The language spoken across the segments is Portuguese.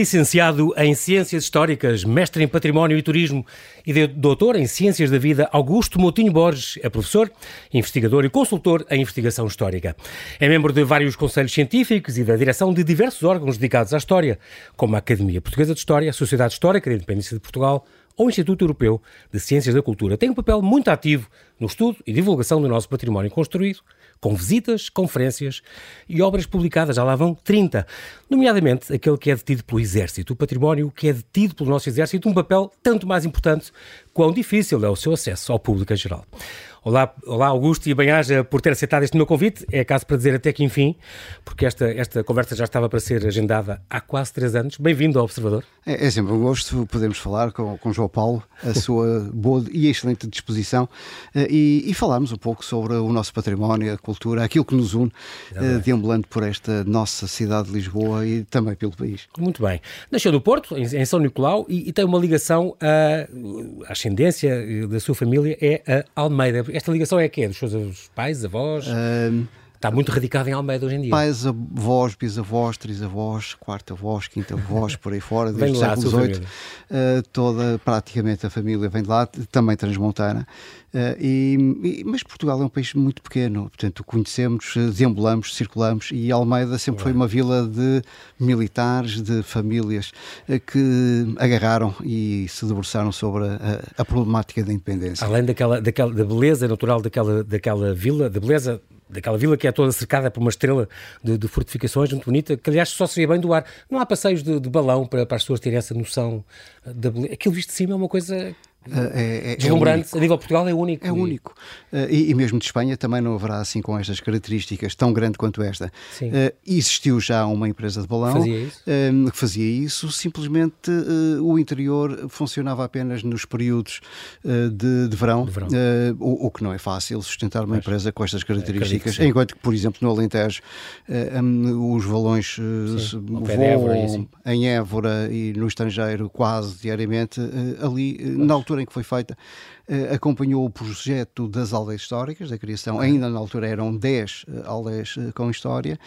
Licenciado em Ciências Históricas, mestre em Património e Turismo e doutor em Ciências da Vida, Augusto Moutinho Borges é professor, investigador e consultor em investigação histórica. É membro de vários conselhos científicos e da direção de diversos órgãos dedicados à história, como a Academia Portuguesa de História, a Sociedade Histórica da Independência de Portugal ou o Instituto Europeu de Ciências da Cultura. Tem um papel muito ativo no estudo e divulgação do nosso património construído com visitas, conferências e obras publicadas, já lá vão 30, nomeadamente aquele que é detido pelo Exército, o património que é detido pelo nosso Exército, um papel tanto mais importante quão difícil é o seu acesso ao público em geral. Olá, olá Augusto e bem-aja por ter aceitado este meu convite. É caso para dizer até que enfim, porque esta, esta conversa já estava para ser agendada há quase três anos. Bem-vindo ao Observador. É, é, sempre um gosto podermos falar com, com João Paulo, a sua boa e excelente disposição eh, e, e falarmos um pouco sobre o nosso património, a cultura, aquilo que nos une, é deambulando por esta nossa cidade de Lisboa e também pelo país. Muito bem. Nasceu no Porto, em, São Nicolau, e, e, tem uma ligação, a, a ascendência eh, da sua família é a Almeida esta ligação é quê? Dos seus pais, avós? Um, Está muito radicado em Almeida hoje em dia. Pais, avós, bisavós, trisavós, quarta avós, quinta avós, por aí fora, desde o século XVIII. Uh, toda, praticamente a família vem de lá, também transmontana. Uh, e, e, mas Portugal é um país muito pequeno, portanto conhecemos, deambulamos, circulamos e Almeida sempre foi uma vila de militares, de famílias uh, que agarraram e se debruçaram sobre a, a, problemática da independência. Além daquela, daquela da beleza natural daquela, daquela vila, da beleza daquela vila que é toda cercada por uma estrela de, de, fortificações muito bonita, que aliás só seria bem do ar. Não há passeios de, de balão para, para, as pessoas terem essa noção da beleza. Aquilo visto de cima é uma coisa é, é, Deslumbrante, é a nível de Portugal é único. É único. Uh, e, e, mesmo de Espanha também não haverá assim com estas características tão grande quanto esta. Uh, existiu já uma empresa de balão fazia isso. Uh, que fazia isso, simplesmente o interior funcionava apenas nos períodos de, de, verão, de verão. O, o, que não é fácil sustentar uma Mas, empresa com estas características, enquanto que, por exemplo, no Alentejo um, os balões voam em Évora e no estrangeiro quase diariamente, ali na altura altura em que foi feita, uh, acompanhou o projeto das aldeias históricas, da criação, ainda na altura eram 10 uh, eh, aldeias uh, com história,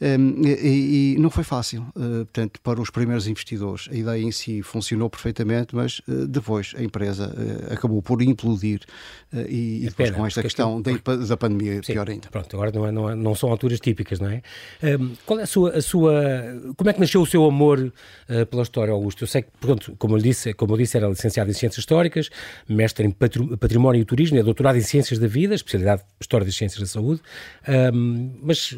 ehm, e, e, não foi fácil, portanto, para os primeiros investidores. A ideia em si funcionou perfeitamente, mas depois a empresa acabou por implodir e, e depois pena, com esta questão da, da pandemia, sim, pior ainda. Pronto, agora não, é, não, é, não são alturas típicas, não é? Um, ehm, qual é a sua, a sua. Como é que nasceu o seu amor pela história, Augusto? Eu sei que, pronto, como eu disse, como eu disse era licenciado em Ciências Históricas Históricas, mestre em Património e Turismo, é doutorado em Ciências da Vida, especialidade História das Ciências da Saúde, um, mas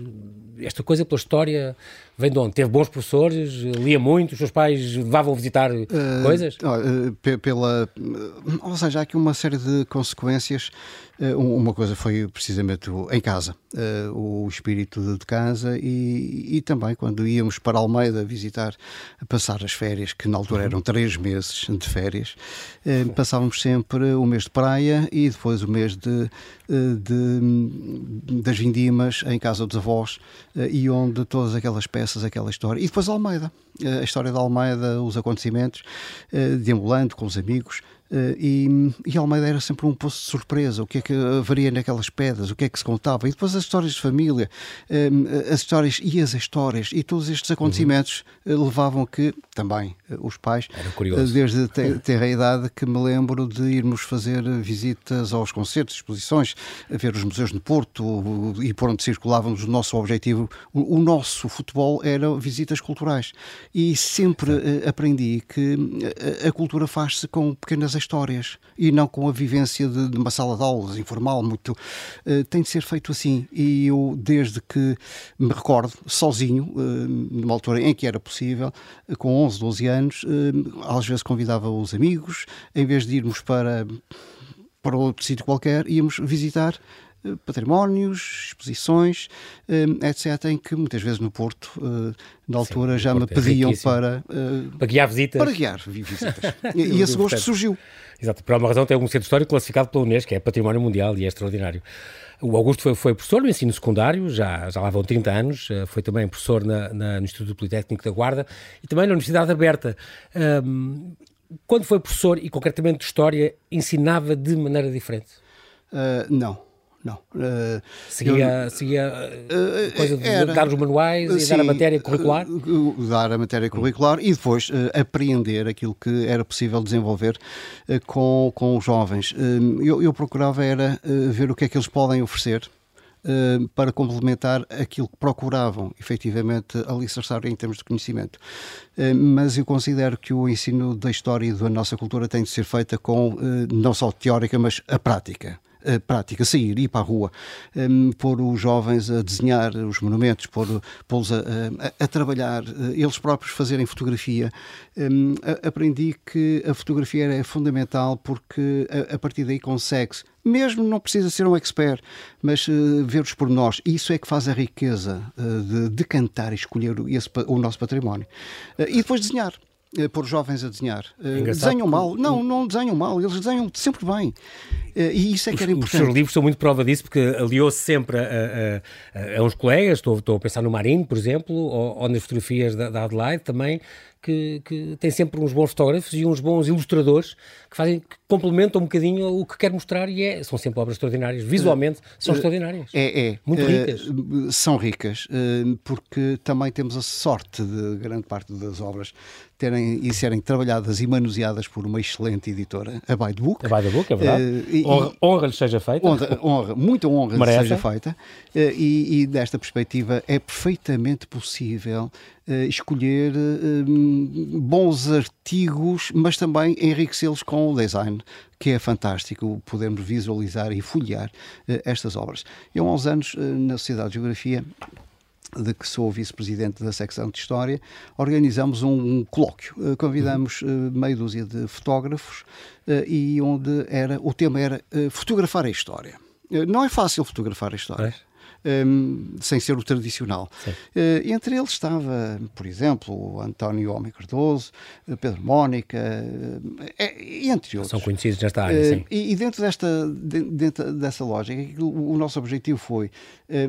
esta coisa pela história vem de onde? Teve bons professores, lia muito, os seus pais levavam a visitar uh, coisas? Uh, pela, ou seja, há aqui uma série de consequências. Uh, uma coisa foi precisamente em casa, o espírito de casa e, e, também quando íamos para Almeida visitar, passar as férias, que na altura eram três meses de férias, passávamos sempre o mês de praia e depois o mês de, de das vindimas em casa dos avós e onde todas aquelas peças aquela história. E depois Almeida, eh, a história da Almeida, os acontecimentos, eh, deambulando com os amigos, e, e Almeida era sempre um poço de surpresa. O que é que haveria naquelas pedras? O que é que se contava? E depois as histórias de família, uh, as histórias e as histórias e todos estes acontecimentos uhum. levavam que também os pais, desde ter a idade que me lembro de irmos fazer visitas aos concertos, exposições, a ver os museus no Porto e por onde circulávamos. O nosso objetivo, o, o nosso futebol era visitas culturais. E sempre aprendi que a, a cultura faz-se com pequenas histórias e não com a vivência de, de uma sala de aulas informal, muito. Uh, tem de ser feito assim. E eu, desde que me recordo, sozinho, uh, numa altura em que era possível, uh, com 11, 12 anos, às vezes convidava os amigos, em vez de irmos para, para outro sítio qualquer, íamos visitar patrimónios, exposições, etc., em que muitas vezes no Porto, na altura, Sim, já me é pediam é para... Para guiar visitas. Para guiar visitas. e, esse gosto surgiu. Exato, por uma razão tem um centro histórico classificado pela Unesco, que é Património Mundial e é extraordinário. O Augusto foi, foi, professor no ensino secundário, já, já lá vão 30 anos, eh, foi também professor na, na, no Instituto Politécnico da Guarda e também na Universidade Aberta. Um, quando foi professor, e concretamente de História, ensinava de maneira diferente? Uh, não não. Uh, seguia eu, seguia uh, coisa de era, dar os manuais e sim, dar a matéria curricular? Uh, dar a matéria curricular e depois apreender aquilo que era possível desenvolver com, com os jovens. Eu, eu, procurava era ver o que é que eles podem oferecer para complementar aquilo que procuravam efetivamente alicerçar em termos de conhecimento. Mas eu considero que o ensino da história e da nossa cultura tem de ser feita com não só teórica, mas a prática prática, sair, ir para a rua, um, pôr os jovens a desenhar os monumentos, pô-los a, a, a, trabalhar, eh, eles próprios fazerem fotografia. Um, aprendi que a fotografia é fundamental porque a, a partir daí consegue-se mesmo não precisa ser um expert, mas uh, ver os pormenores. Isso é que faz a riqueza uh, de, de cantar e escolher esse, o nosso património. Uh, e depois desenhar. Uh, pôr jovens a desenhar. Uh, desenham mal. Não, não desenham mal. Eles desenham sempre bem. Uh, e isso é que era importante. Os seus livros são muito prova disso, porque aliou-se sempre a, a, a, uns colegas. Estou, estou a pensar no Marinho, por exemplo, ou, ou nas fotografias da, da Adelaide também que, que, tem sempre uns bons fotógrafos e uns bons ilustradores que fazem que complementam um bocadinho o que quer mostrar e é, são sempre obras extraordinárias. Visualmente são extraordinárias. É, é. Muito ricas. são ricas, porque também temos a sorte de grande parte das obras terem e serem trabalhadas e manuseadas por uma excelente editora, a By the Book. A By the Book, é verdade. Uh, honra, honra lhe seja feita. Honra, honra muita honra lhe seja feita. Uh, e, e, desta perspectiva é perfeitamente possível uh, escolher bons artigos, mas também enriquecê-los com o design, que é fantástico podermos visualizar e folhear estas obras. Eu, há uns anos, na Sociedade de Geografia, de que sou vice-presidente da secção de História, organizamos um, um colóquio. Uh, convidamos uh, meia dúzia de fotógrafos uh, e onde era, o tema era fotografar a história. não é fácil fotografar a história. É? Um, sem ser o tradicional. Uh, entre eles estava, por exemplo, António Homem Cardoso, eh, Pedro Mónica, uh, entre outros. São conhecidos nesta área, sim. E, e, dentro, desta, dentro dessa lógica, o, o nosso objetivo foi,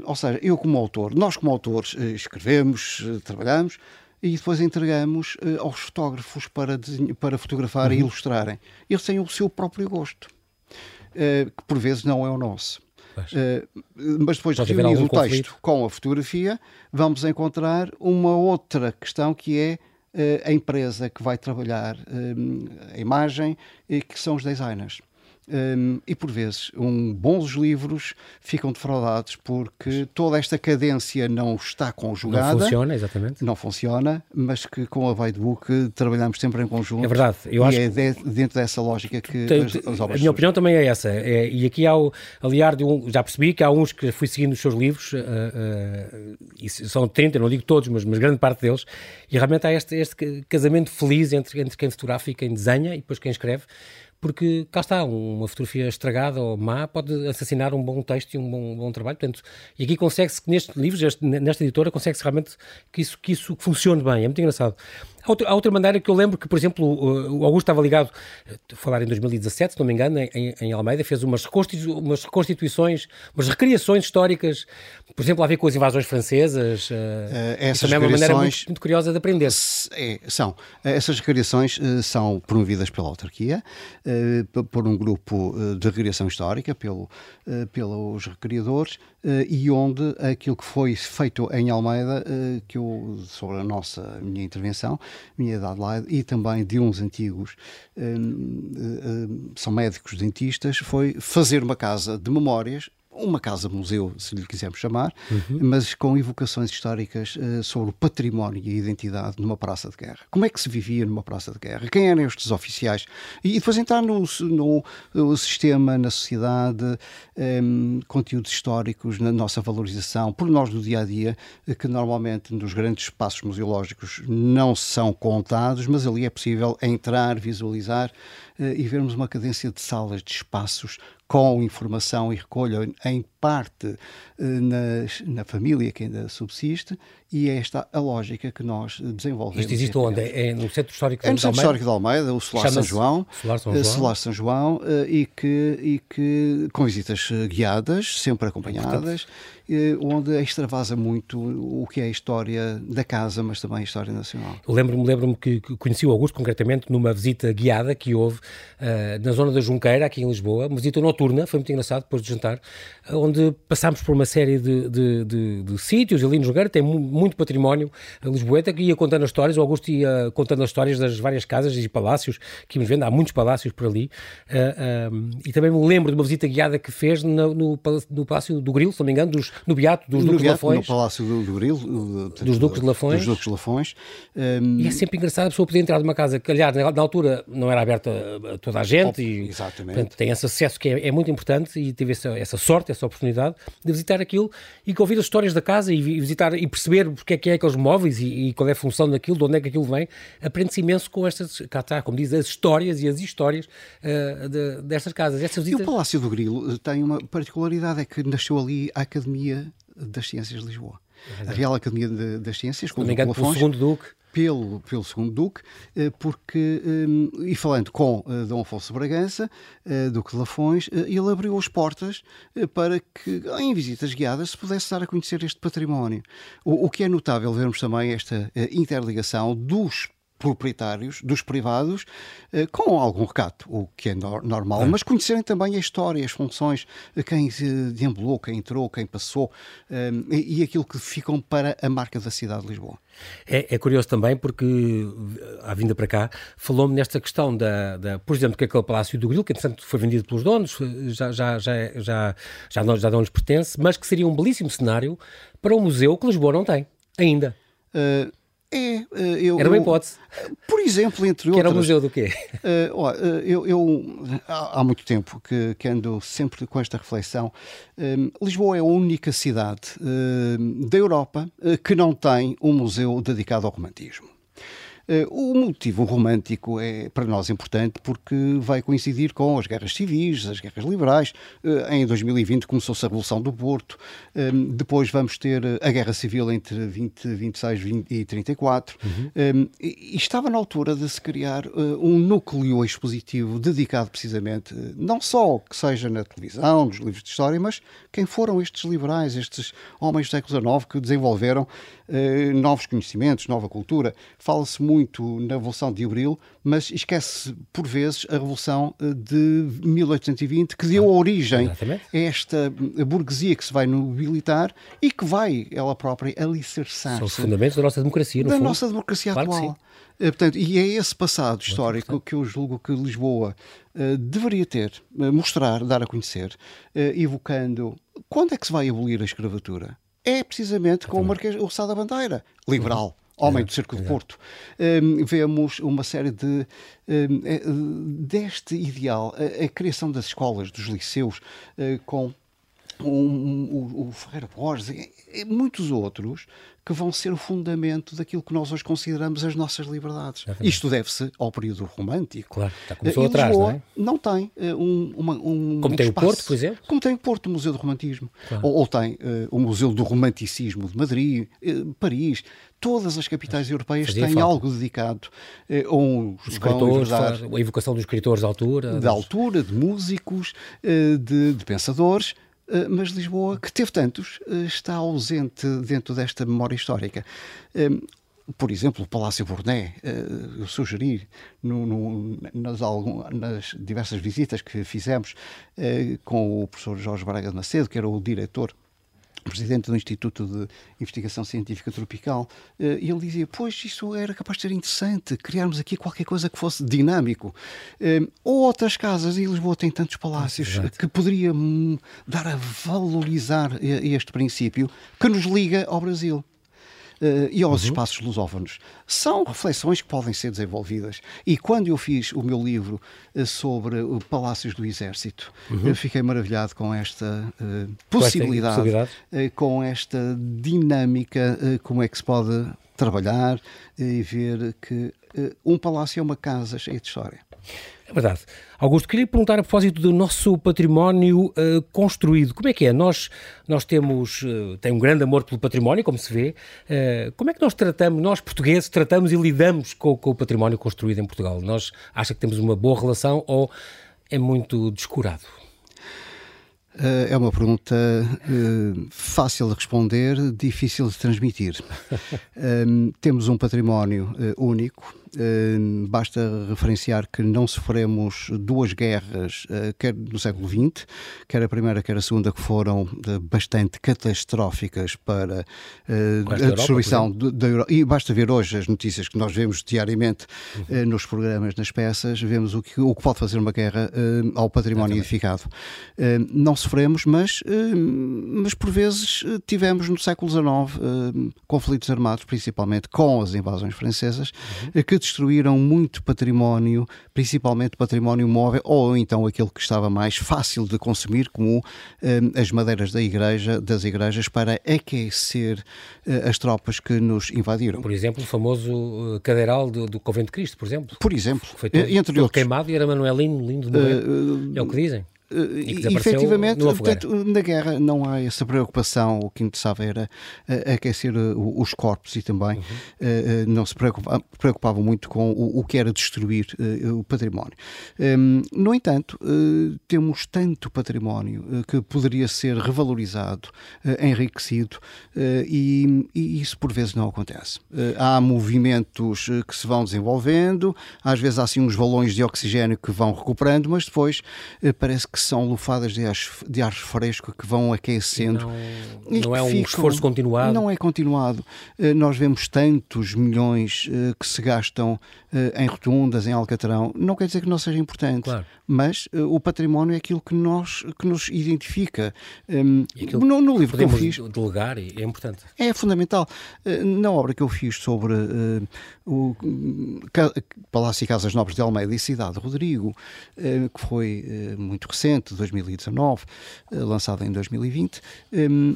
ou seja, eu como autor, nós como autores escrevemos, trabalhamos, e depois entregamos uh, aos fotógrafos para, para fotografar uhum. e ilustrarem. Eles têm o seu próprio gosto, uh, que por vezes não é o nosso. Uh, mas depois de reunir o texto com a fotografia, vamos encontrar uma outra questão que é uh, a empresa que vai trabalhar uh, a imagem e que são os designers. Um, e por vezes, um, bons livros ficam defraudados porque toda esta cadência não está conjugada. Não funciona, exatamente. Não funciona, mas que com a Whitebook trabalhamos sempre em conjunto. É verdade. Eu e acho é de, dentro dessa lógica que tem, as, as, obras. A minha opinião também é essa. É, e aqui há, aliar de um, já percebi que há uns que fui seguindo os seus livros, uh, uh, e são 30, não digo todos, mas, mas grande parte deles, e realmente há este, este casamento feliz entre, entre quem fotografa e quem desenha, e depois quem escreve porque cá está, uma fotografia estragada ou má pode assassinar um bom texto e um bom, bom trabalho. Portanto, e aqui consegue-se que nestes livros, nesta editora, consegue-se realmente que isso, que isso funcione bem. É muito engraçado. Há outra, há outra maneira que eu lembro que, por exemplo, o Augusto estava ligado, a falar em 2017, se não me engano, em, em Almeida, fez umas, reconstitu, umas reconstituições, umas recriações históricas, por exemplo, a ver com as invasões francesas. Uh, essas também é uma maneira muito, muito, curiosa de aprender. É, são. Essas recriações são promovidas pela autarquia, por um grupo de recriação histórica, pelo, pelos recriadores, e onde aquilo que foi feito em Almeida, que eu, sobre a nossa minha intervenção, minha de Adelaide, e também de uns antigos, são médicos dentistas, foi fazer uma casa de memórias uma casa-museu, se lhe quisermos chamar, uhum. mas com evocações históricas uh, sobre o património e a identidade numa praça de guerra. Como é que se vivia numa praça de guerra? Quem eram estes oficiais? E, depois entrar no, no, no sistema, na sociedade, um, ehm, conteúdos históricos, na nossa valorização, por nós do dia a dia, eh, que normalmente nos grandes espaços museológicos não são contados, mas ali é possível entrar, visualizar uh, e vermos uma cadência de salas, de espaços com informação e recolha em parte eh, na, na família que ainda subsiste e é esta a lógica que nós desenvolvemos. Isto existe onde? É no Centro Histórico de Almeida? É no Centro Histórico de Almeida, o Solar São João. Solar São João. Solar São João e, que, e que com visitas guiadas, sempre acompanhadas, onde extravasa muito o que é a história da casa, mas também a história nacional. Lembro-me lembro que conheci o Augusto concretamente numa visita guiada que houve uh, na zona da Junqueira, aqui em Lisboa, uma visita noturna, foi muito engraçado, depois de jantar, onde passámos por uma série de, de, de, de sítios ali no Junqueira, tem muito património lisboeta, que ia contando as histórias, o Augusto ia contando as histórias das várias casas e palácios que íamos vendo, há muitos palácios por ali, uh, e também me lembro de uma visita guiada que fez no, no, no Palácio do Grilo, se não me engano, dos, no Beato, dos no Duques Beato, de Lafões. No Palácio do, do Grilo. Dos Duques de Lafões. Dos Duques de Lafões. Um... E é sempre engraçado a pessoa poder entrar numa casa que, aliás, na, na altura não era aberta a toda a gente. Oh, e, exatamente. Portanto, tem esse acesso que é, é muito importante e teve essa, essa, sorte, essa oportunidade de visitar aquilo e ouvir as histórias da casa e, visitar e perceber porque é que é aqueles móveis e, e, qual é a função daquilo, de onde é que aquilo vem. Aprende-se imenso com estas, cá está, como diz, as histórias e as histórias uh, de, destas casas. Estas visitas... E o Palácio do Grilo tem uma particularidade, é que nasceu ali a Academia das Ciências de Lisboa. É a Real Academia de, das Ciências, com o pelo segundo Duque. Pelo, pelo segundo Duque, eh, porque, eh, e falando com eh, Dom Afonso Bragança, Duque de Lafões, ele abriu as portas para que, em visitas guiadas, se pudesse dar a conhecer este património. O, o que é notável vermos também esta interligação dos proprietários, dos privados, eh, com algum recato, o que é normal, é. mas conhecerem também a história, as funções, quem deambulou, quem entrou, quem passou eh, e aquilo que ficam para a marca da cidade de Lisboa. É, é curioso também porque, à vinda para cá, falou-me nesta questão da, da, por exemplo, que aquele Palácio do Grilo, que entretanto foi vendido pelos donos, já, já, já, já, já, não, já não lhes pertence, mas que seria um belíssimo cenário para um museu que Lisboa não tem, ainda. Uh, é, eh, eu, Era uma hipótese. Eu, por exemplo, entre que outras... era o museu do quê? Uh, eu, eu há, há, muito tempo que, que, ando sempre com esta reflexão. Lisboa é a única cidade da Europa que não tem um museu dedicado ao romantismo. Eh, o motivo romântico é para nós importante porque vai coincidir com as guerras civis, as guerras liberais. Eh, em 2020 começou-se a Revolução do Porto, ehm, depois vamos ter a Guerra Civil entre 20, 26 20 e 34. Uhum. E estava na altura de se criar eh, um núcleo expositivo dedicado precisamente, não só que seja na televisão, nos livros de história, mas quem foram estes liberais, estes homens do século XIX que desenvolveram novos conhecimentos, nova cultura. Fala-se muito muito na Revolução de Abril, mas esquece por vezes a Revolução eh, de 1820, que deu origem Exatamente. a esta burguesia que se vai nobilitar e que vai, ela própria, alicerçar-se. São os fundamentos da nossa democracia, no Da fundo. nossa democracia claro atual. Eh, portanto, e é esse passado histórico que eu julgo que Lisboa uh, deveria ter, mostrar, dar a conhecer, uh, evocando quando é que se vai abolir a escravatura? É precisamente com o Marquês, o Sá da Bandeira, liberal. Homem do Cerco de Porto. Um, vemos uma série de. Um, é, deste ideal, a, a, criação das escolas, dos liceus, uh, com um, um, o, Ferreira Borges e, muitos outros que vão ser o fundamento daquilo que nós hoje consideramos as nossas liberdades. Isto deve-se ao período romântico. Claro, está começou atrás, não é? Não tem uh, um, uma, um Como um tem espaço, o Porto, por exemplo? Como tem o Porto, o Museu do Romantismo. Claro. Ou, ou, tem uh, o Museu do Romanticismo de Madrid, uh, Paris. Todas as capitais europeias Fazia têm falta. algo dedicado uh, um, os escritores, a evocação dos escritores da altura. Da altura, de músicos, de, de pensadores eh, mas Lisboa, que teve tantos, eh, está ausente dentro desta memória histórica. Eh, por exemplo, o Palácio Burné, eu sugeri no, no, nas, nas, diversas visitas que fizemos com o professor Jorge Braga de Macedo, que era o diretor presidente do Instituto de Investigação Científica Tropical, eh, e ele dizia: Pois, isso era capaz de ser interessante, criarmos aqui qualquer coisa que fosse dinâmico. Eh, ou outras casas, e Lisboa tem tantos palácios, que poderia hum, dar a valorizar este princípio que nos liga ao Brasil uh, e aos uhum. espaços lusófonos. São reflexões que podem ser desenvolvidas. E quando eu fiz o meu livro uh, sobre o Palácios do Exército, uhum. eu fiquei maravilhado com esta uh, possibilidade, possibilidade. com esta dinâmica, como é que se pode trabalhar e ver que um palácio é uma casa cheia de história. É verdade. Augusto, queria perguntar a propósito do nosso património uh, construído. Como é que é? Nós, nós temos uh, tem um grande amor pelo património, como se vê. Uh, como é que nós tratamos, nós portugueses, tratamos e lidamos com, com, o património construído em Portugal? Nós acha que temos uma boa relação ou é muito descurado? É uma pergunta fácil de responder, difícil de transmitir. temos um património único, basta referenciar que não sofremos duas guerras, eh, quer no século XX, quer a primeira, quer a segunda, que foram eh, bastante catastróficas para eh, a destruição da Europa. E basta ver hoje as notícias que nós vemos diariamente uhum. nos programas, nas peças, vemos o que, o que pode fazer uma guerra ao património edificado. Não sofremos, mas, mas por vezes tivemos no século XIX conflitos armados, principalmente com as invasões francesas, uhum. que destruíram muito património, principalmente património móvel, ou então aquele que estava mais fácil de consumir, como um, as madeiras da igreja, das igrejas, para aquecer uh, as tropas que nos invadiram. Por exemplo, o famoso cadeiral do, do Convento de Cristo, por exemplo. Por exemplo. Foi todo, entre todo queimado e era Manuelino, lindo de morrer. Uh, é o que dizem. E, efetivamente, portanto, na guerra não há essa preocupação. O que interessava era uh, aquecer uh, os corpos e também uhum. uh, não se preocupava, preocupava, muito com o, que era destruir o património. Um, no entanto, temos tanto património que poderia ser revalorizado, enriquecido, e, e, isso por vezes não acontece. há movimentos que se vão desenvolvendo, às vezes há assim uns balões de oxigênio que vão recuperando, mas depois parece que são lufadas de ar, de ar fresco que vão aquecendo. Não, não é um ficam, esforço continuado? Não é continuado. Eh, nós vemos tantos milhões eh, que se gastam eh, em rotundas, em Alcatrão. Não quer dizer que não seja importante, claro. mas o património é aquilo que, nós, que nos identifica. No, no livro que eu fiz. delegar é importante. É fundamental. Na obra que eu fiz sobre o Palácio e Casas Nobres de Almeida e Cidade de Rodrigo, que foi muito recente, recente, 2019, eh, lançada em 2020, ehm,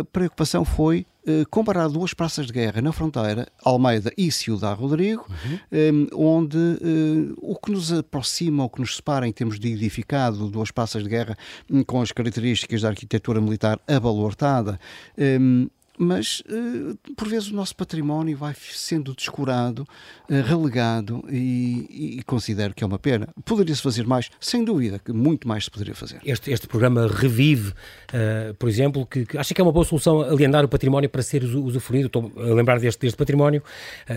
a preocupação foi eh, comparar duas praças de guerra na fronteira, Almeida e Ciudad Rodrigo, uhum. Ehm, onde eh, o que nos aproxima, o que nos separa em termos de edificado, duas praças de guerra hum, com as características da arquitetura militar abalortada, ehm, mas uh, por vezes o nosso património vai sendo descurado, uh, relegado e, e, considero que é uma pena. Poderia-se fazer mais, sem dúvida, que muito mais se poderia fazer. Este, este programa revive, uh, por exemplo, que, que acha que é uma boa solução alienar o património para ser usufruído. Estou a lembrar deste, deste património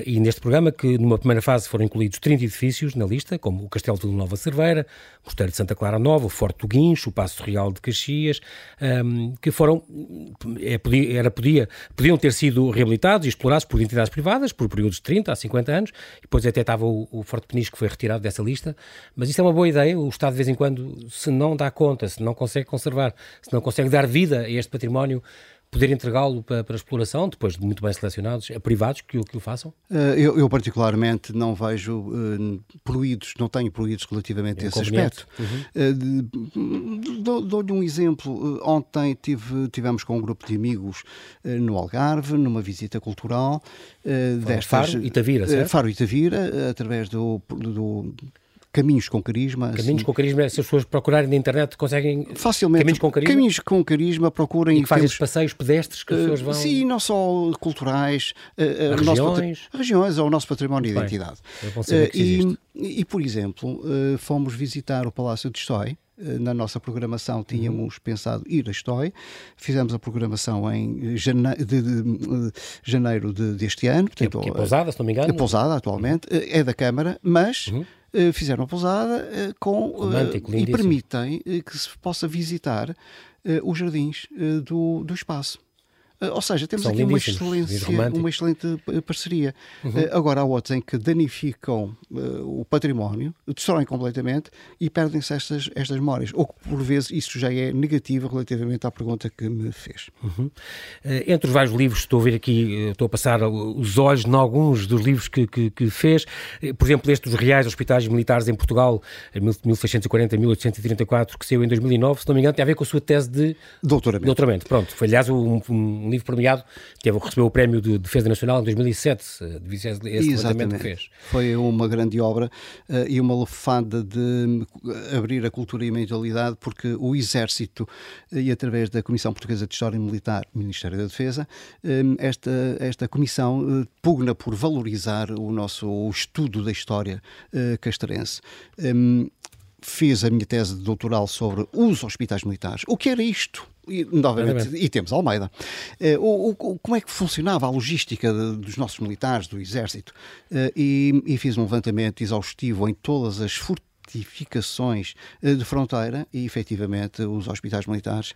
e neste programa que numa primeira fase foram incluídos 30 edifícios na lista, como o Castelo de Nova Cerveira, o Mosteiro de Santa Clara Nova, o Forte do Guincho, o Passo Real de Caxias, um, ehm, que foram, é, podia, era, podia podiam ter sido reabilitados e explorados por entidades privadas por períodos de 30 a 50 anos, e depois até estava o, o Forte Peniche que foi retirado dessa lista, mas isso é uma boa ideia, o Estado de vez em quando, se não dá conta, se não consegue conservar, se não consegue dar vida a este património, poder entregá-lo para, para, exploração, depois de muito bem selecionados, a privados que, que o façam? Uh, eu, eu, particularmente não vejo uh, poluídos, não tenho poluídos relativamente é a esse aspecto. Uhum. Uh, Dou-lhe um exemplo. Ontem tive, tivemos com um grupo de amigos no Algarve, numa visita cultural. destas, Faro e Tavira, certo? Faro e Tavira, através do, do Caminhos com Carisma. Caminhos assim, com Carisma, se as pessoas procurarem na internet conseguem. Facilmente. Caminhos com Carisma. Caminhos com Carisma, procurem. E que fazem os passeios pedestres que as pessoas vão. Sim, não só culturais. Uh, regiões. Nosso, regiões ou o nosso património de identidade. Uh, e, e, por exemplo, fomos visitar o Palácio de Estói na nossa programação tínhamos uhum. pensado ir a Estói, fizemos a programação em jane... de, de, de, janeiro de, deste ano. Portanto, que é pousada, se não me engano. É pousada atualmente, uhum. é da Câmara, mas uhum. Eh, fizeram a pousada eh, com Romântico, e permitem eh, que se possa visitar os jardins do, do espaço. Eh, ou seja, temos São aqui uma, excelência, uma excelente eh, parceria. Uhum. Eh, agora há outros em que danificam uh, o património, destroem completamente e perdem-se estas, estas memórias. Ou que, por vezes, isso já é negativo relativamente à pergunta que me fez. Uhum. Uh, entre os vários livros, estou a ver aqui, estou a passar os olhos em alguns dos livros que, que, que fez. Por exemplo, este dos Reais Hospitais Militares em Portugal, 1640-1834, que saiu em 2009, se não me engano, tem a ver com a sua tese de doutoramento. doutoramento. Pronto, foi aliás um, um um livro premiado, teve, recebeu o prémio de Defesa Nacional em 2007, de esse levantamento que fez. Foi uma grande obra uh, e uma lufada de abrir a cultura e a mentalidade, porque o Exército, e através da Comissão Portuguesa de História Militar, Ministério da Defesa, um, esta, esta comissão uh, pugna por valorizar o nosso o estudo da história uh, castrense. Um, fiz a minha tese de doutoral sobre os hospitais militares. O que era isto? E, novamente, e temos Almeida. Uh, o, o, como é que funcionava a logística de, dos nossos militares, do Exército? Uh, e, e, fiz um levantamento exaustivo em todas as fortificações uh, de fronteira e, efetivamente, os hospitais militares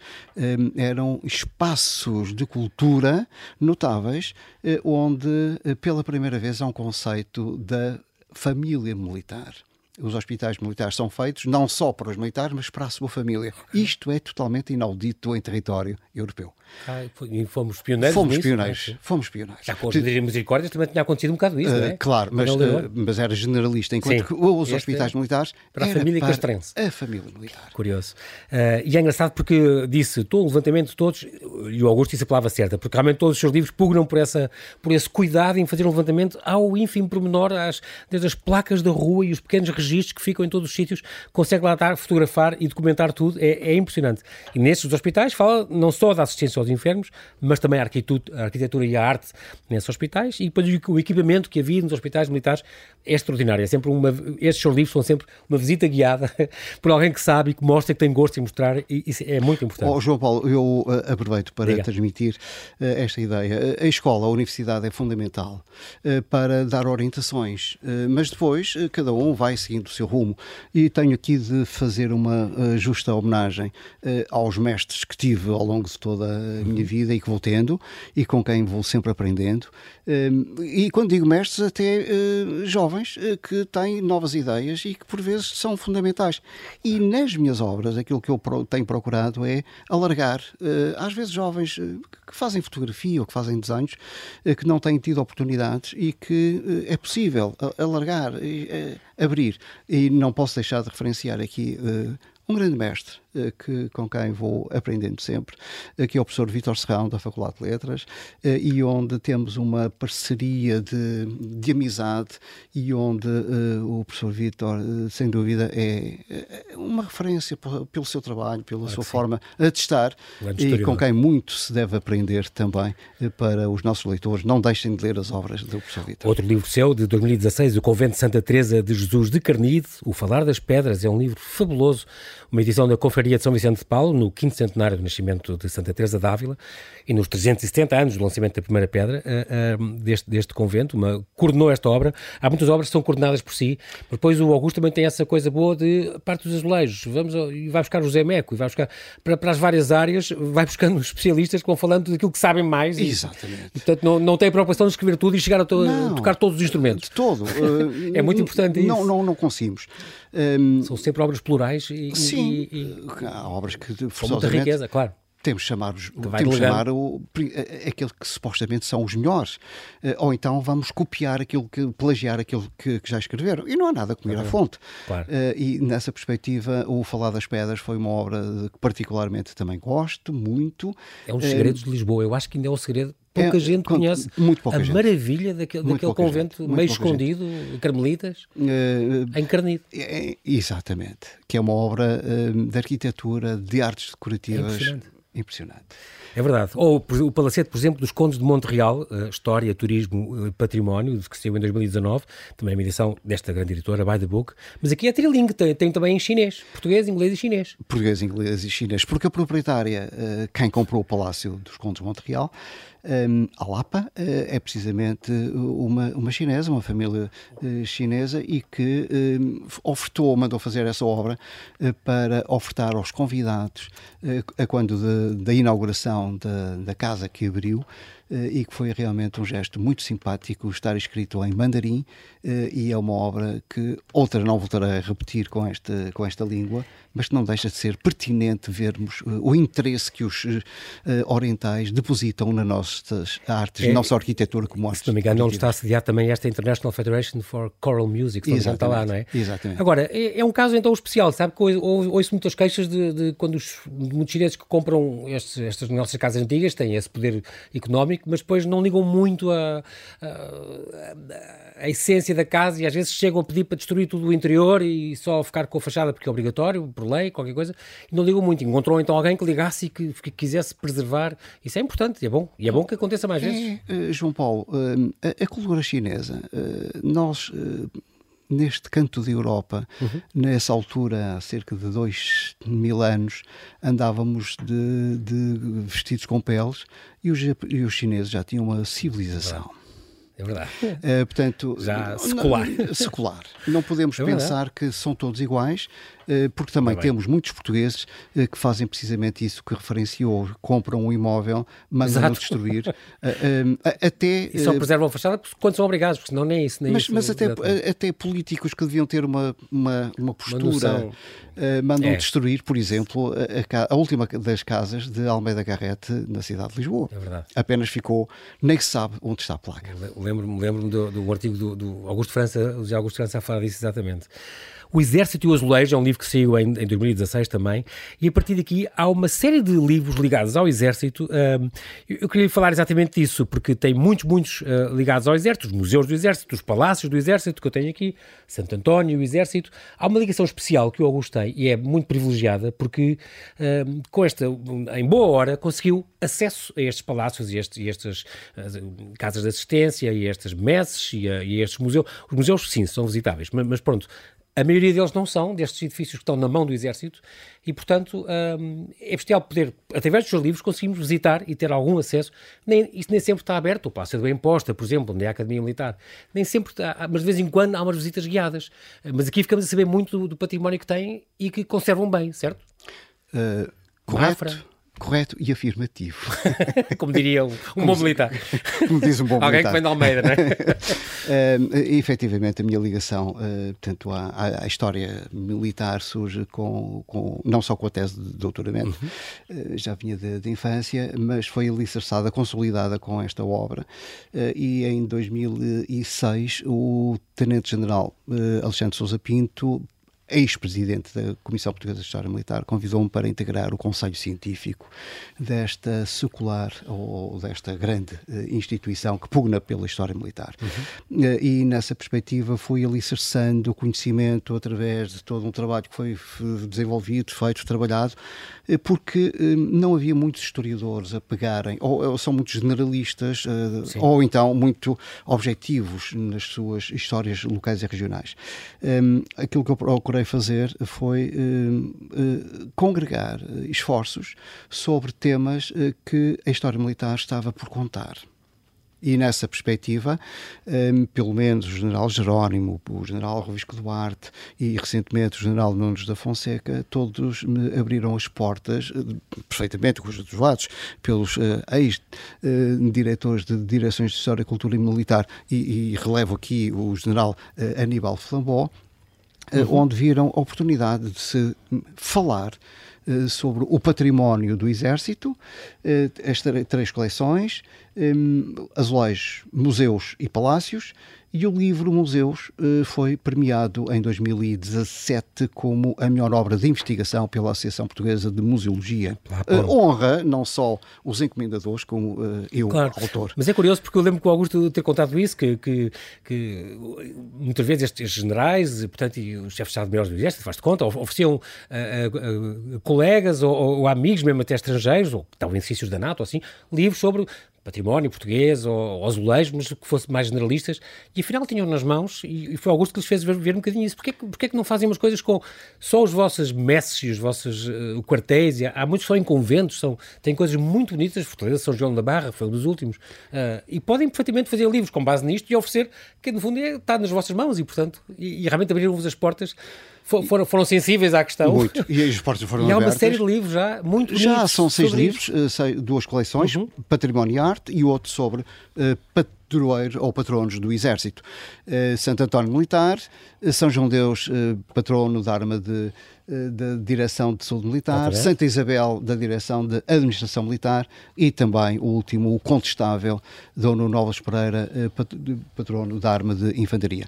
eram espaços de cultura notáveis, onde, pela primeira vez, há um conceito da família militar os hospitais militares são feitos não só para os militares, mas para a sua família. Isto é totalmente inaudito em território europeu. Ah, e fomos pioneiros Fomos nisso, pioneiros, é? é? fomos pioneiros. Já com os misericórdias também tinha acontecido um bocado isso, uh, não é? Claro, mas, uh, mas era generalista, enquanto Sim, que os hospitais militares para a família para castrense. A família militar. Curioso. Uh, e é engraçado porque disse, todo o levantamento de todos, e o Augusto disse a palavra certa, porque realmente todos os seus livros pugnam por, essa, por esse cuidado em fazer um levantamento ao ínfimo pormenor, às, desde as placas da rua e os pequenos registros que ficam em todos os sítios, consegue lá estar, fotografar e documentar tudo, é, é impressionante. E nesses hospitais fala não só da assistência aos enfermos, mas também a arquitetura, e a arte nesses hospitais e depois o equipamento que havia nos hospitais militares é extraordinário. É sempre uma, estes seus livros são sempre uma visita guiada por alguém que sabe e que mostra que tem gosto em mostrar e isso é muito importante. Oh, João Paulo, eu uh, aproveito para Diga. transmitir uh, esta ideia. A escola, a universidade é fundamental uh, para dar orientações, mas depois cada um vai seguindo o seu rumo e tenho aqui de fazer uma justa homenagem aos mestres que tive ao longo de toda a minha vida e que vou tendo e com quem vou sempre aprendendo. Hum, e quando digo mestres, até hum, jovens que têm novas ideias e que por vezes são fundamentais. E nas minhas obras, aquilo que eu tenho procurado é alargar, às vezes jovens que fazem fotografia ou que fazem desenhos, que não têm tido oportunidades e que é possível alargar, abrir. E não posso deixar de referenciar aqui um grande mestre que, com quem vou aprendendo sempre, eh, que é o professor Vítor Serrão, da Faculdade de Letras, eh, e onde temos uma parceria de, de amizade e onde o professor Vítor, sem dúvida, é uma referência pelo seu trabalho, pela claro sua forma de estar e com quem muito se deve aprender também para os nossos leitores. Não deixem de ler as obras do professor Vítor. Outro livro seu, de 2016, O Convento de Santa Teresa de Jesus de Carnide, O Falar das Pedras, é um livro fabuloso, uma edição da Conferência Confraria de São Vicente de Paulo, no quinto centenário do nascimento de Santa Teresa d'Ávila e nos 370 anos do lançamento da primeira pedra uh, uh, deste, deste convento, uma, coordenou esta obra. Há muitas obras que são coordenadas por si, depois o Augusto também tem essa coisa boa de parte dos azulejos, vamos e vai buscar o José Meco, e vai buscar para, para as várias áreas, vai buscando especialistas que vão falando daquilo que sabem mais. Exatamente. E, portanto, não, não tem a preocupação de escrever tudo e chegar a, to não, tocar todos os instrumentos. De todo. Uh, é muito importante não, isso. Não, não conseguimos. Um, São sempre obras plurais e, sim, e, e, há obras que com muita riqueza, claro temos de chamar, os, temos chamar o, aquele que supostamente são os melhores. Eh, ou então vamos copiar aquilo que, plagiar aquilo que, que já escreveram. E não há nada como ir à fonte. Claro. Uh, e nessa perspectiva, o Falar das Pedras foi uma obra que particularmente também gosto muito. É um dos segredos de Lisboa. Eu acho que ainda é um segredo pouca é, gente conhece pouca a gente. maravilha daquele, daquele convento meio escondido, gente. carmelitas, uh, encarnido. É, exatamente, que é uma obra uh, de arquitetura, de artes decorativas. É impressionante. É verdade. Ou o Palacete, por exemplo, dos Condes de Monte Real, uh, História, Turismo, uh, Património, que saiu em 2019, também é uma edição desta grande editora, By the Book. Mas aqui é trilingue, tem, tem também em chinês, português, inglês e chinês. Português, inglês e chinês, porque a proprietária, uh, quem comprou o Palácio dos Condes de Monte Real, um, a Lapa é precisamente uma, uma chinesa, uma família chinesa e que ofertou, mandou fazer essa obra para ofertar aos convidados, a quando da inauguração da, da casa que abriu, e que foi realmente um gesto muito simpático estar escrito em mandarim e é uma obra que outra não voltarei a repetir com esta, com esta língua, mas não deixa de ser pertinente vermos o interesse que os orientais depositam nas nossas artes, é, na nossa arquitetura como arte. Se não me engano, onde está assediado também esta International Federation for Choral Music, está lá, não é? Exatamente. Agora, é, é, um caso então especial, sabe que ouço muitas queixas de, de quando os muitos chineses que compram estes, estas nossas casas antigas têm esse poder económico, mas depois não ligam muito a, a, a, a essência da casa e às vezes chegam a pedir para destruir tudo o interior e só ficar com a fachada porque é obrigatório, por lei, qualquer coisa, e não ligam muito. Encontrou então alguém que ligasse e que, que quisesse preservar. Isso é importante e é bom. E é bom que aconteça mais vezes. É, João Paulo, eh, a, a cultura chinesa, eh, nós neste canto de Europa, uhum. nessa altura, há cerca de dois mil anos, andávamos de, de vestidos com peles e os, e os chineses já tinham uma civilização. É verdade. Uh, portanto, já secular. Não, secular. Não podemos é pensar que são todos iguais, porque também temos muitos portugueses uh, que fazem precisamente isso que referenciou: compram um imóvel, mandam-no destruir. até, e só preservam a fachada quando são obrigados, porque senão nem isso. Nem mas isso, mas até, até políticos que deviam ter uma, uma, uma postura mandam é. destruir, por exemplo, a, a, última das casas de Almeida Garrete na cidade de Lisboa. É verdade. Apenas ficou, nem se sabe onde está a placa lembro-me lembro do, do artigo do, do Augusto França, o José Augusto França a falar disso exatamente. O Exército e o Azulejo é um livro que saiu em, em 2016 também, e a partir daqui há uma série de livros ligados ao Exército. Uh, eu queria falar exatamente disso, porque tem muitos, muitos uh, ligados ao Exército, os museus do Exército, os palácios do Exército que eu tenho aqui, Santo António, o Exército. Há uma ligação especial que o Augusto tem e é muito privilegiada, porque uh, com esta, em boa hora, conseguiu acesso a estes palácios e, estes, e estas casas de assistência e estas messes e, e estes museus. Os museus, sim, são visitáveis, mas, mas pronto, a maioria deles não são, destes edifícios que estão na mão do Exército, e, portanto, hum, é bestial poder, através dos seus livros, conseguimos visitar e ter algum acesso. Nem, isso nem sempre está aberto. O Palácio do Imposta, por exemplo, onde é a Academia Militar, nem sempre está, mas de vez em quando há umas visitas guiadas. Mas aqui ficamos a saber muito do, do património que têm e que conservam bem, certo? Uh, correto correto e afirmativo. Como diria um, um bom militar. Como diz um bom militar. Alguém que vem de Almeida, não é? uh, efetivamente, a minha ligação uh, portanto, à, à, história militar surge com, com, não só com a tese de doutoramento, uhum. uh, já vinha de, de, infância, mas foi alicerçada, consolidada com esta obra. Uh, e em 2006, o Tenente-General Alexandre Sousa Pinto ex-presidente da Comissão Portuguesa de História Militar, convidou-me para integrar o Conselho Científico desta secular ou desta grande uh, instituição que pugna pela história militar. Uhum. Uh, e nessa perspectiva fui alicerçando o conhecimento através de todo um trabalho que foi desenvolvido, feito, trabalhado, porque não havia muitos historiadores a pegarem, ou, ou são muitos generalistas, ou então muito objetivos nas suas histórias locais e regionais. Um, aquilo que eu procurei fazer foi uh, uh, congregar esforços sobre temas que a história militar estava por contar. E nessa perspectiva, pelo menos o general Jerónimo, o general Rovisco Duarte e recentemente o general Nunes da Fonseca, todos me abriram as portas, perfeitamente com os lados, pelos ex-diretores de direções de História, Cultura e Militar, e, e relevo aqui o general Aníbal Flambó, eh, uhum. onde viram a oportunidade de se falar uh, sobre o património do Exército, uh, as três coleções, um, azulejos, museus e palácios, e o livro Museus eh, foi premiado em 2017 como a melhor obra de investigação pela Associação Portuguesa de Museologia. Uh, honra não só os encomendadores, como uh, eu, claro. autor. Mas é curioso porque eu lembro que o Augusto ter contado isso, que, que, que muitas vezes estes generais, portanto, e os chefes de Estado-Maiores do Exército, faz de conta, ofereciam uh, colegas ou, ou, amigos, mesmo até estrangeiros, ou estavam em exercícios da NATO, assim, livros sobre património português ou, ou azulejos, mas que fosse mais generalistas, e afinal tinham nas mãos, e, e foi Augusto que lhes fez ver, ver um bocadinho isso. Porquê, porquê que não fazem umas coisas com só os vossos messes e os vossos uh, quartéis? E há, há, muitos só em conventos, são, têm coisas muito bonitas, Fortaleza São João da Barra foi um dos últimos, uh, e podem perfeitamente fazer livros com base nisto e oferecer, que no fundo é, está nas vossas mãos, e portanto, e, e realmente abriram-vos as portas foram, foram sensíveis à questão. Muito. E portas foram E há uma série de livros já, muito Já são seis livros, isto. eh, duas coleções, Uhum. Património e Arte e outro sobre eh, padroeiro ou patronos do Exército. Eh, Santo António Militar, eh, São João Deus, eh, patrono da arma de, da Direção de Saúde Militar, Exatamente. Santa Isabel, da Direção de Administração Militar e também o último, o contestável, Dono Novas Pereira, patrono da arma de Infantaria.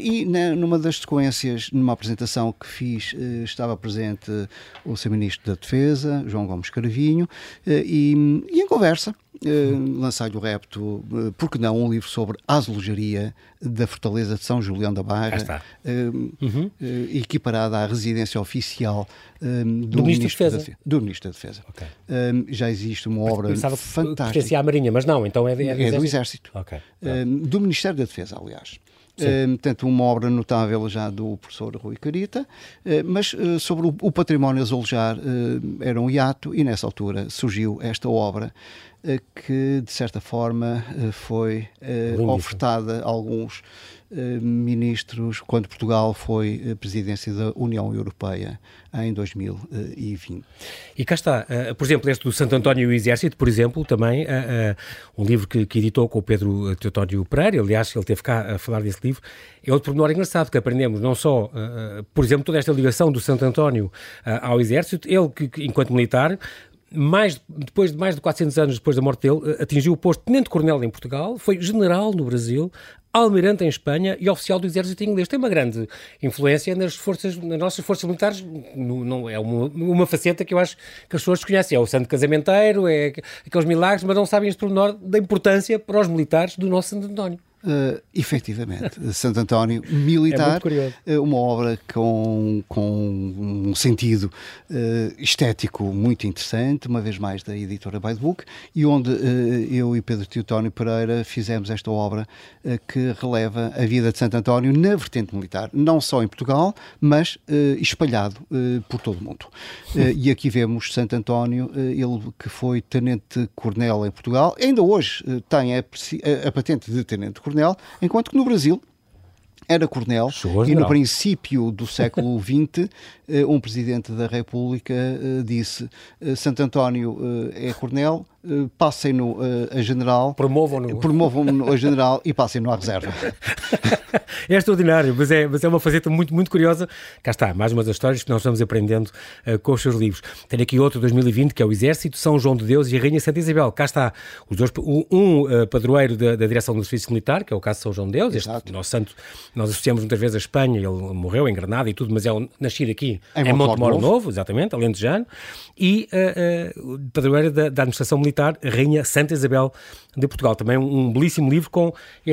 E na- numa das sequências, numa apresentação que fiz, estava presente o Sr. Ministro da Defesa, João Gomes Caravinho, eh, e, e em conversa eh, lancei-lhe o repto, eh, porque não, um livro sobre a azulejaria da Fortaleza de São Julião da Barra, eh, Uhum. equiparada à residência oficial eh, do, Ministro da Defesa. Defe- do Ministro da Defesa. Ok. Eh, já existe uma obra Pensava que fantástica. pertencia à Marinha, mas não, então é, de- É do Exército. Ok. Eh, do Ministério da Defesa, aliás. Eh, portanto, uma obra notável já do professor Rui Carita, eh, mas eh, sobre o, património azulejar era um hiato e nessa altura surgiu esta obra que, de certa forma, foi Lindíssimo. ofertada a alguns ministros quando Portugal foi eh, presidência da União Europeia em 2020. E cá está, eh, por exemplo, este do Santo António e o Exército, por exemplo, também, eh, eh, um livro que, que editou com o Pedro Teotónio Pereira, aliás, ele teve cá a falar desse livro, é outro pormenor engraçado que aprendemos, não só, eh, eh, por exemplo, toda esta ligação do Santo António eh, ao Exército, ele que, enquanto militar, mais, depois de mais de 400 anos depois da morte dele, eh, atingiu o posto de Tenente-Coronel em Portugal, foi general no Brasil, almirante em Espanha e oficial do exército inglês. Tem uma grande influência nas forças, nas nossas forças militares. No- é uma, uma faceta que eu acho que as pessoas desconhecem. É o santo casamenteiro, é aqueles milagres, mas não sabem este pormenor da importância para os militares do nosso Santo António. Uh, efetivamente, Santo António É Militar, curioso. uh, uma obra com, com um sentido uh, estético muito interessante, uma vez mais da editora By the Book, e onde uh, eu e Pedro Teotónio Pereira fizemos esta obra que releva a vida de Santo António na vertente militar, não só em Portugal, mas espalhado por todo o mundo. E aqui vemos Santo António, ele que foi tenente-coronel em Portugal, ainda hoje tem a- a patente de tenente-coronel, enquanto que no Brasil era coronel e no princípio do século XX eh, um presidente da República eh, disse eh, Santo António é coronel, passem-no eh, a general, Promovam-no. promovam-no a general e passem-no à reserva. É extraordinário, mas é, mas é uma faceta muito, muito curiosa. Cá está, mais uma das histórias que nós estamos aprendendo eh, com os seus livros. Tenho aqui outro, 2020, que é o Exército, São João de Deus e a Rainha Santa Isabel. Cá está, os dois, um, eh, padroeiro da, da Direção do Serviço Militar, que é o caso de São João de Deus, este Exato. nosso santo, nós associamos muitas vezes a Espanha, ele morreu em Granada e tudo, mas é um, nascido aqui Em em Montemor Novo. Novo, exatamente, alentejano, e eh, eh, o padroeiro da, da Administração Militar, a Rainha Santa Isabel de Portugal. Também um, um belíssimo livro com,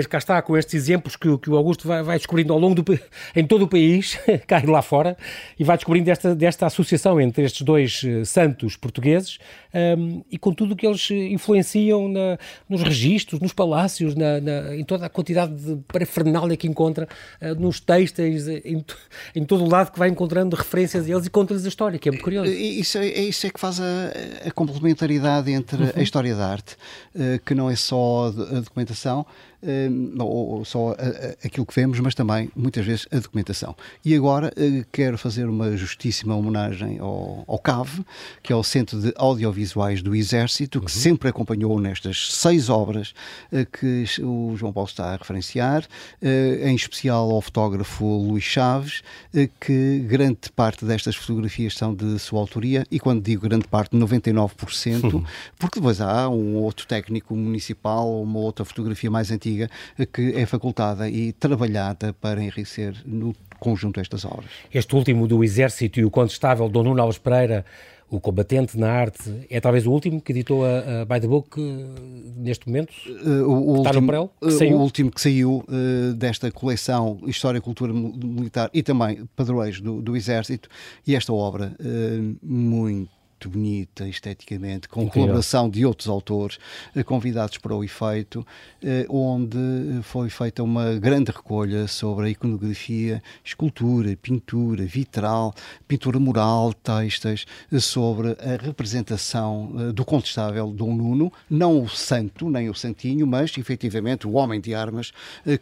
cá está, com estes exemplos que, que o Augusto vai, vai descobrindo ao longo do, em todo o país, cá e lá fora, e vai descobrindo desta, desta associação entre estes dois eh, santos portugueses ehm, e com tudo o que eles eh, influenciam na- nos registros, nos palácios, na, na- em toda a quantidade de parafernália que encontra, eh, nos textos, em, em todo o lado que vai encontrando referências a eles e conta-lhes a história, que é muito curioso. Isso é, é isso é que faz a, a complementaridade entre a história da arte, eh, que não é só a documentação, eh, ou, ou só aquilo que vemos, mas também, muitas vezes, a documentação. E agora eh, quero fazer uma justíssima homenagem ao, ao CAV, que é o Centro de Audiovisuais do Exército, que sempre acompanhou nestas seis obras eh, que o João Paulo está a referenciar, eh, em especial ao fotógrafo Luís Chaves, que grande parte destas fotografias são de sua autoria, e quando digo grande parte, 99%, porque depois há um outro técnico municipal uma outra fotografia mais antiga eh, que é facultada e trabalhada para enriquecer no conjunto estas obras. Este último do Exército e o contestável Dom Nuno Alves Pereira, o combatente na arte, é talvez o último que editou a, a By the Book eh, neste momento? Uh, o, no último, Prel, que saiu? o último que saiu uh, desta coleção História e Cultura Mil- Militar e também Padroeiros do, do Exército, e esta obra uh, muito bonita esteticamente, com Incrível. colaboração de outros autores uh, convidados para o efeito, uh, onde foi feita uma grande recolha sobre a iconografia, escultura, pintura, vitral, pintura mural, textas, uh, sobre a representação do contestável Dom Nuno, não o santo, nem o santinho, mas efetivamente o homem de armas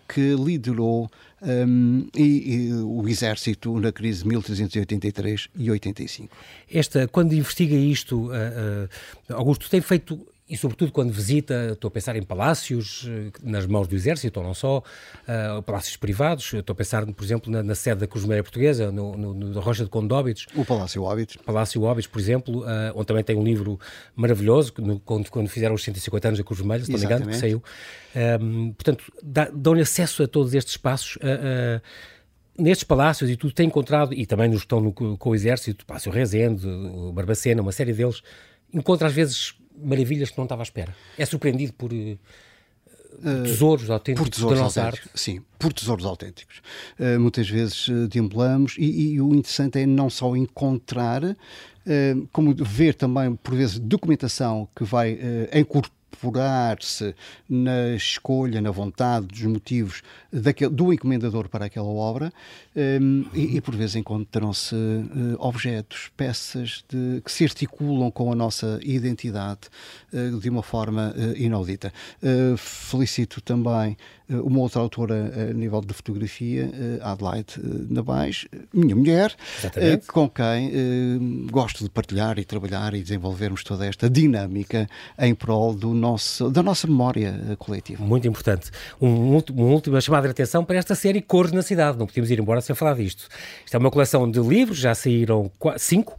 que liderou um, e, e, o Exército na crise de 1383 e 85. Esta, quando investiga isto, uh, uh, Augusto, tem feito e sobretudo quando visita, estou a pensar em palácios eh, nas mãos do Exército, ou não só, uh, palácios privados, estou a pensar, por exemplo, na, na sede da Vermelha Portuguesa, no, no, no Rocha de Condóbitos. O Palácio Óbidos. Palácio Óbidos, por exemplo, uh, onde também tem um livro maravilhoso, no, quando, quando fizeram os 150 anos da Cruz Vermelha, se não me engano, que saiu. Um, portanto, dão-lhe acesso a todos estes espaços. Uh, nestes palácios e tudo tem encontrado, e também nos estão no, com o Exército, Palácio Rezende, o Barbacena, uma série deles, encontra às vezes maravilhas que não estava à espera. É surpreendido por uh, tesouros autênticos por tesouros da nossa arte? Sim, por tesouros autênticos. Uh, muitas vezes uh, deambulamos e, e, o interessante é não só encontrar, uh, como ver também, por vezes, documentação que vai incorporar incorporar-se na escolha, na vontade, dos motivos daquele, do encomendador para aquela obra um, e, e, por vezes encontram-se uh, objetos, peças de, que se articulam com a nossa identidade uh, de uma forma uh, inaudita. felicito também uma outra autora a nível de fotografia, Adelaide Nabais, minha mulher, com quem gosto de partilhar e trabalhar e desenvolvermos toda esta dinâmica em prol do nosso, da nossa memória coletiva. Muito importante. Um, uma última chamada de atenção para esta série Cores na Cidade. Não podíamos ir embora sem falar disto. Isto é uma coleção de livros, já saíram cinco,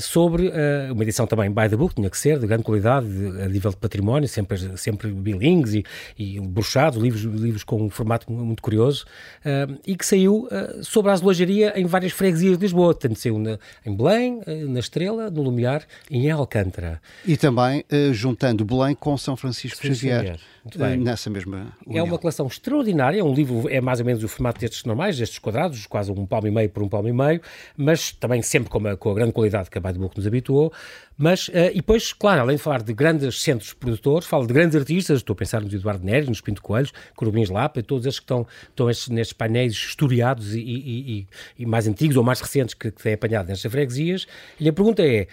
sobre uh, uma edição também by the book, tinha que ser, de grande qualidade, de, a nível de património, sempre, sempre bilingues e, e bruxados, livros, livros com um formato muito curioso, uh, e que saiu sobre a azulejaria em várias freguesias de Lisboa. Tanto saiu na, em Belém, na Estrela, no Lumiar e em Alcântara. E também juntando Belém com São Francisco Xavier. Xavier. Nessa mesma união. É uma coleção extraordinária, é um livro, é mais ou menos o formato destes normais, destes quadrados, quase um palmo e meio por um palmo e meio, mas também sempre com a, com a grande qualidade que a Book nos habituou. Mas, uh, e depois, claro, além de falar de grandes centros produtores, falo de grandes artistas, estou a pensar nos Eduardo Neres, nos Pinto Coelhos, Corubins Lapa, todos estes que estão, estão estes, nestes painéis historiados e, e, e, mais antigos ou mais recentes que, que têm apanhado nestas freguesias. E a pergunta é,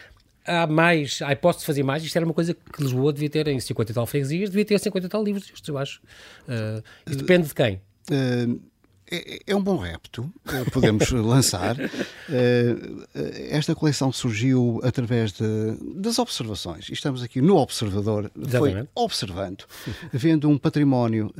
há mais, há hipótese de fazer mais. Isto era uma coisa que Lisboa devia ter em 50 e tal freguesias, devia ter 50 e tal livros, isto eu acho. Uh, depende de quem. Uh, é, é, um bom repto, eh, podemos lançar. Eh, eh, esta coleção surgiu através de, das observações. Estamos aqui no Observador, Exatamente. foi observando, vendo um património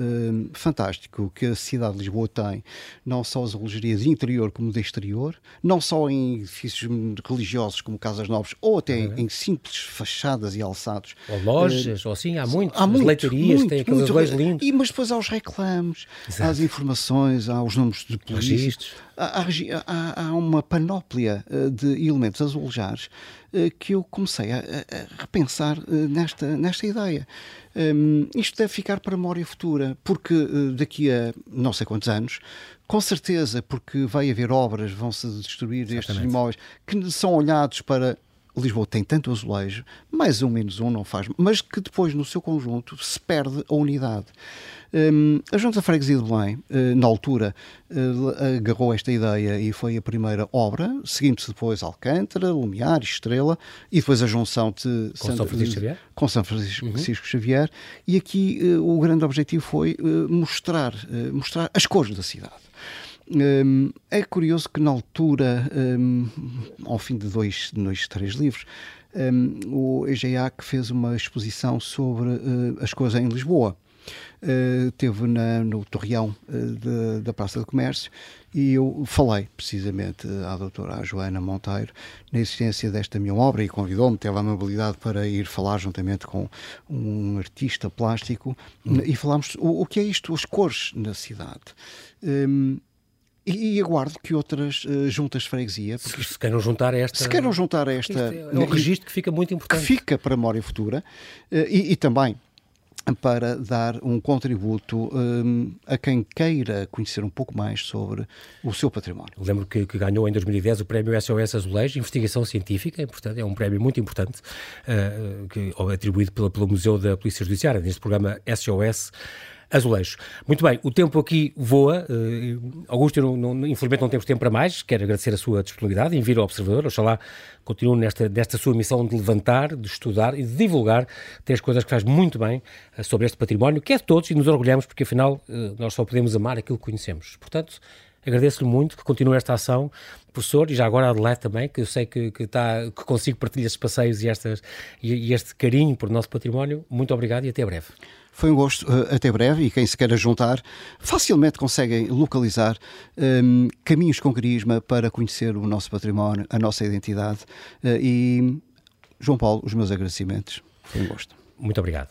fantástico que a cidade de Lisboa tem, não só as alojarias de interior como de exterior, não só em edifícios religiosos como casas novas, ou até em, em simples fachadas e alçados. Ou lojas, uh, ou assim, há muitos. Há muitas leitarias, muito, têm aqueles muito, lindos. E, mas depois há os reclames, Exato. às informações, há os números de polícia. Há, há, há, uma panóplia eh, de elementos azulejares eh, que eu comecei a, a repensar eh, nesta, nesta ideia. Um, isto deve ficar para a memória futura, porque daqui a não sei quantos anos, com certeza, porque vai haver obras, vão-se destruir Exatamente. estes imóveis, que são olhados para Lisboa tem tanto azulejo, mais ou menos um não faz, mas que depois no seu conjunto se perde a unidade. Um, a Junta Freguesia de Belém, uh, na altura, uh, agarrou esta ideia e foi a primeira obra, seguindo-se depois Alcântara, Lumiar, Estrela e depois a junção de com São Francisco Xavier, com São Francisco, uhum. Xavier. E aqui uh, o grande objetivo foi mostrar, mostrar as cores da cidade. Um, é curioso que na altura, um, ao fim de dois, dois três livros, um, o EGEAC fez uma exposição sobre uh, as coisas em Lisboa. Uh, teve na, no Torreão uh, de, da Praça do Comércio e eu falei precisamente à doutora Joana Monteiro na existência desta minha obra e convidou-me, teve a amabilidade para ir falar juntamente com um artista plástico hum. e falámos o, o, que é isto, as cores na cidade. Um, e, e, aguardo que outras uh, juntas de freguesia. Porque se, queiram juntar esta. Se queiram juntar esta. É um registro que fica muito importante. Que fica para a memória futura uh, e, e, também para dar um contributo um, a quem queira conhecer um pouco mais sobre o seu património. Lembro que, que ganhou em 2010 o prémio SOS Azulejo, Investigação Científica, portanto, é um prémio muito importante, uh, que, atribuído pelo, pelo Museu da Polícia Judiciária, neste programa SOS Azulejo. Muito bem, o tempo aqui voa. Uh, Augusto, não, não, infelizmente não temos tempo para mais. Quero agradecer a sua disponibilidade em vir ao Observador. Oxalá continue nesta, nesta sua missão de levantar, de estudar e de divulgar três coisas que faz muito bem uh, sobre este património, que é de todos e nos orgulhamos porque afinal uh, nós só podemos amar aquilo que conhecemos. Portanto, agradeço-lhe muito que continue esta ação, professor, e já agora a Adelaide também, que eu sei que, que, tá, que consigo partilhar estes passeios e, estas, e, e este carinho por nosso património. Muito obrigado e até breve. Foi um gosto, uh, até breve, e quem se queira juntar, facilmente conseguem localizar um, caminhos com carisma para conhecer o nosso património, a nossa identidade. Uh, e, João Paulo, os meus agradecimentos. Foi um gosto. Muito obrigado.